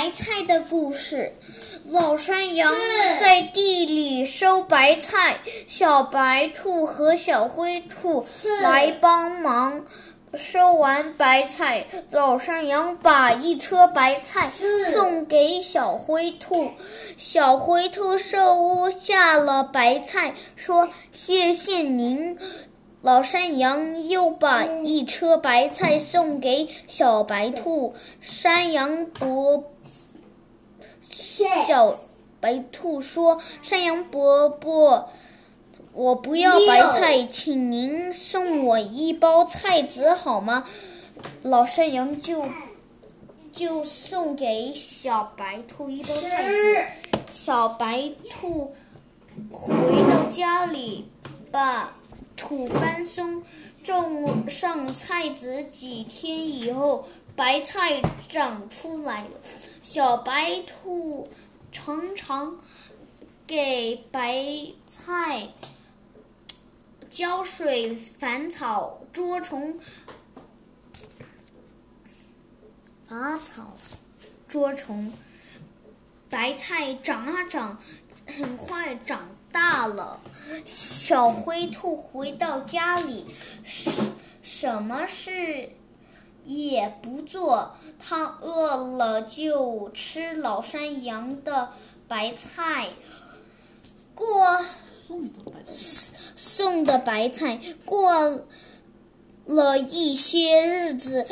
白菜的故事。老山羊在地里收白菜，小白兔和小灰兔来帮忙。收完白菜，老山羊把一车白菜送给小灰兔。小灰兔收下了白菜，说：“谢谢您。”老山羊又把一车白菜送给小白兔。山羊伯小白兔说：“山羊伯伯。”我不要白菜，请您送我一包菜籽好吗？老山羊就就送给小白兔一包菜籽。小白兔回到家里，把土翻松，种上菜籽。几天以后，白菜长出来了。小白兔常常给白菜。浇水、繁草、捉虫、拔草、捉虫，白菜长啊长，很快长大了。小灰兔回到家里，什什么事也不做，它饿了就吃老山羊的白菜。过。送的白菜，过了一些日子，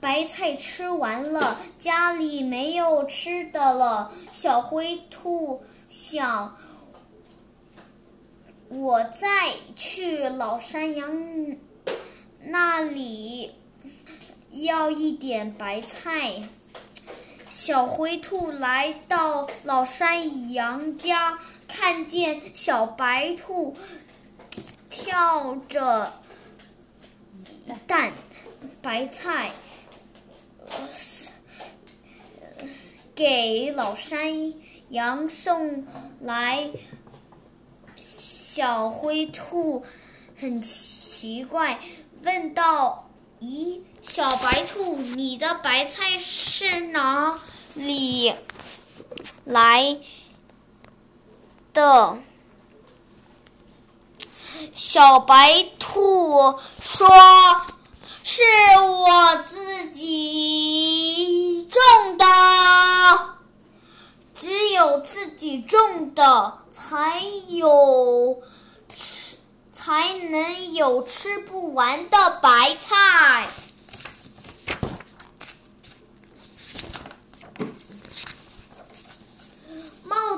白菜吃完了，家里没有吃的了。小灰兔想，我再去老山羊那里要一点白菜。小灰兔来到老山羊家，看见小白兔跳着一担白菜，给老山羊送来。小灰兔很奇怪，问道：“咦？”小白兔，你的白菜是哪里来的？小白兔说：“是我自己种的，只有自己种的才有吃，才能有吃不完的白菜。”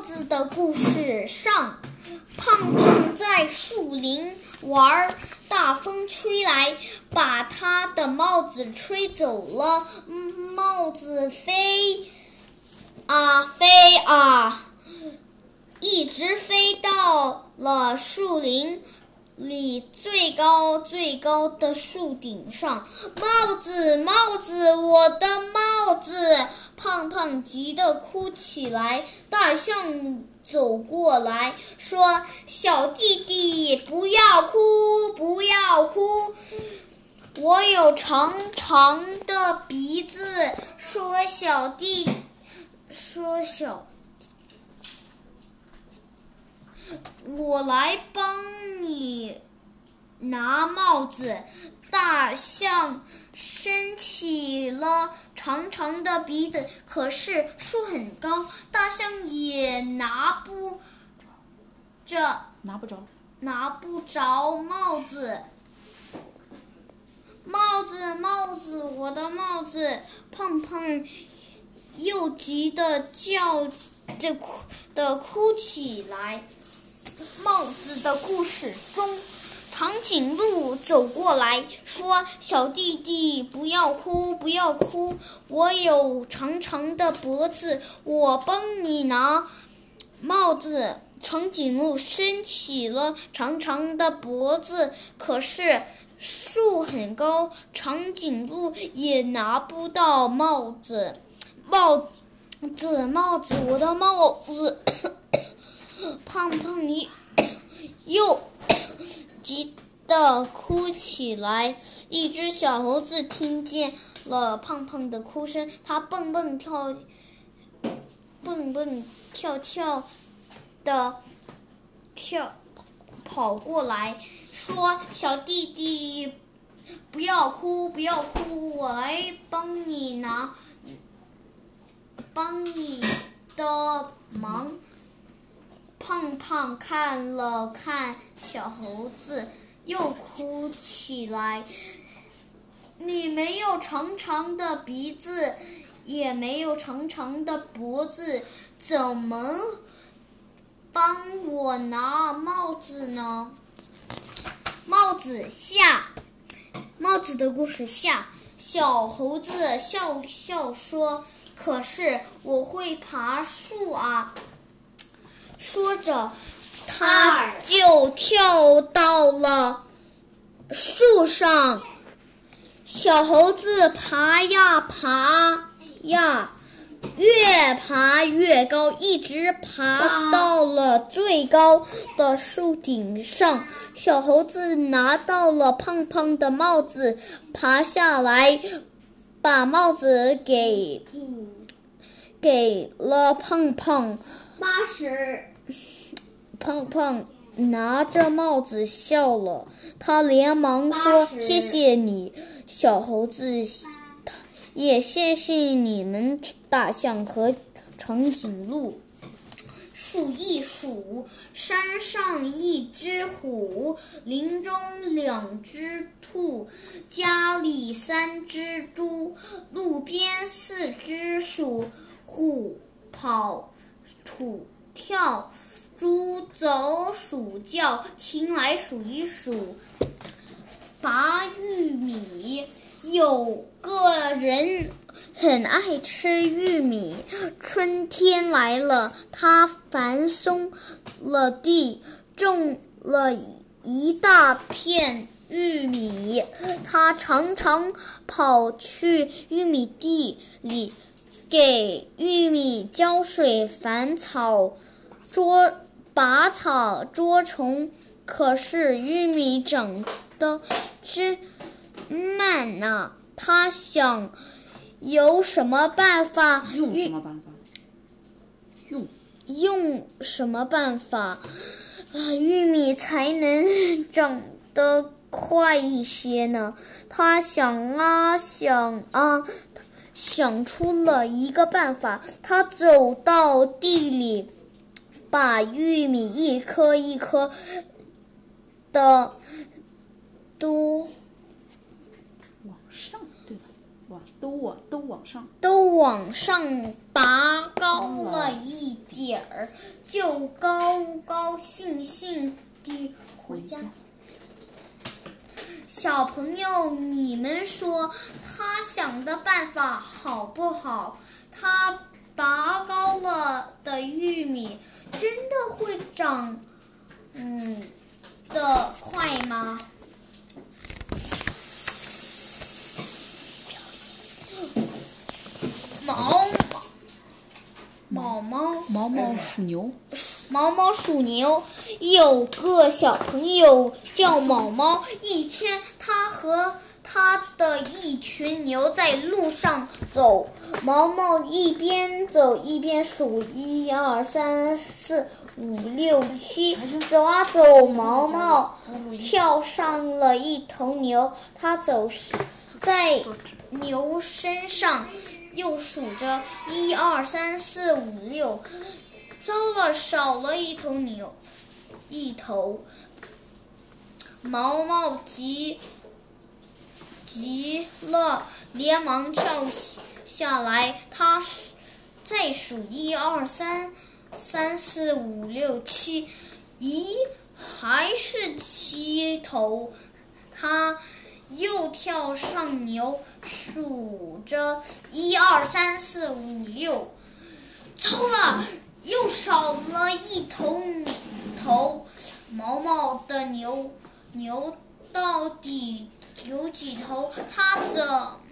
子的故事上，胖胖在树林玩，大风吹来，把他的帽子吹走了。帽子飞啊飞啊，一直飞到了树林里最高最高的树顶上。帽子，帽子，我的帽子！胖胖急得哭起来，大象走过来说：“小弟弟，不要哭，不要哭，我有长长的鼻子。”说小弟，说小，我来帮你拿帽子。大象伸起了。长长的鼻子，可是树很高，大象也拿不着，拿不着，拿不着帽子。帽子，帽子，我的帽子！胖胖又急得叫着哭的哭起来。帽子的故事中。长颈鹿走过来说：“小弟弟，不要哭，不要哭，我有长长的脖子，我帮你拿帽子。”长颈鹿伸起了长长的脖子，可是树很高，长颈鹿也拿不到帽子。帽子，帽子，我的帽子！胖胖你又。急得哭起来。一只小猴子听见了胖胖的哭声，它蹦蹦跳蹦蹦跳跳的跳跑过来，说：“小弟弟，不要哭，不要哭，我来帮你拿，帮你的忙。”胖胖看了看小猴子，又哭起来。你没有长长的鼻子，也没有长长的脖子，怎么帮我拿帽子呢？帽子下，帽子的故事下，小猴子笑笑说：“可是我会爬树啊！”说着，他就跳到了树上。小猴子爬呀爬呀，越爬越高，一直爬到了最高的树顶上。小猴子拿到了胖胖的帽子，爬下来，把帽子给给了胖胖。八十，胖胖拿着帽子笑了，他连忙说：“谢谢你。”小猴子，也谢谢你们大象和长颈鹿。数一数，山上一只虎，林中两只兔，家里三只猪，路边四只鼠。虎跑，兔跳，猪走，鼠叫，请来数一数。拔玉米，有个人很爱吃玉米。春天来了，他翻松了地，种了一大片玉米。他常常跑去玉米地里，给玉米浇水、繁草、捉拔草、捉虫。可是玉米长。得真慢呐！他想有什么办法？用什么办法？用用什么办法啊？玉米才能长得快一些呢？他想啊想啊，想出了一个办法。他走到地里，把玉米一颗一颗的。都往上，对吧？往都往都往上，都往上拔高了一点儿，就高高兴兴地回家。小朋友，你们说他想的办法好不好？他拔高了的会长，嗯，的快吗？毛毛毛毛毛属牛，毛毛属牛。有个小朋友叫毛毛，一天他和他的一群牛在路上走，毛毛一边走一边数一二三四五六七，走啊走，毛毛跳上了一头牛，他走在牛身上。又数着一二三四五六，糟了，少了一头牛，一头。毛毛急急了，连忙跳下来。他再数一二三三四五六七，咦，还是七头。他。又跳上牛，数着一二三四五六，糟了，又少了一头头。毛毛的牛牛到底有几头？他怎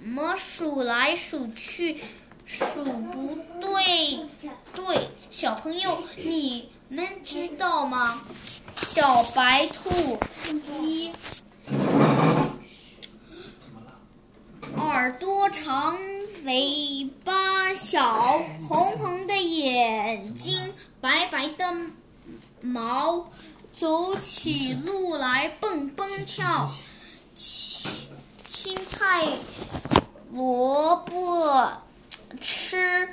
么数来数去数不对？对，小朋友，你们知道吗？小白兔一。耳朵长，尾巴小，红红的眼睛。白白的毛，走起路来蹦蹦跳。青青菜萝卜吃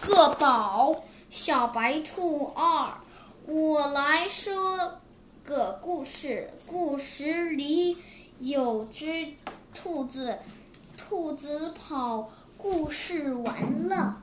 个饱。小白兔二，我来说个故事。故事里有只兔子，兔子跑，故事完了。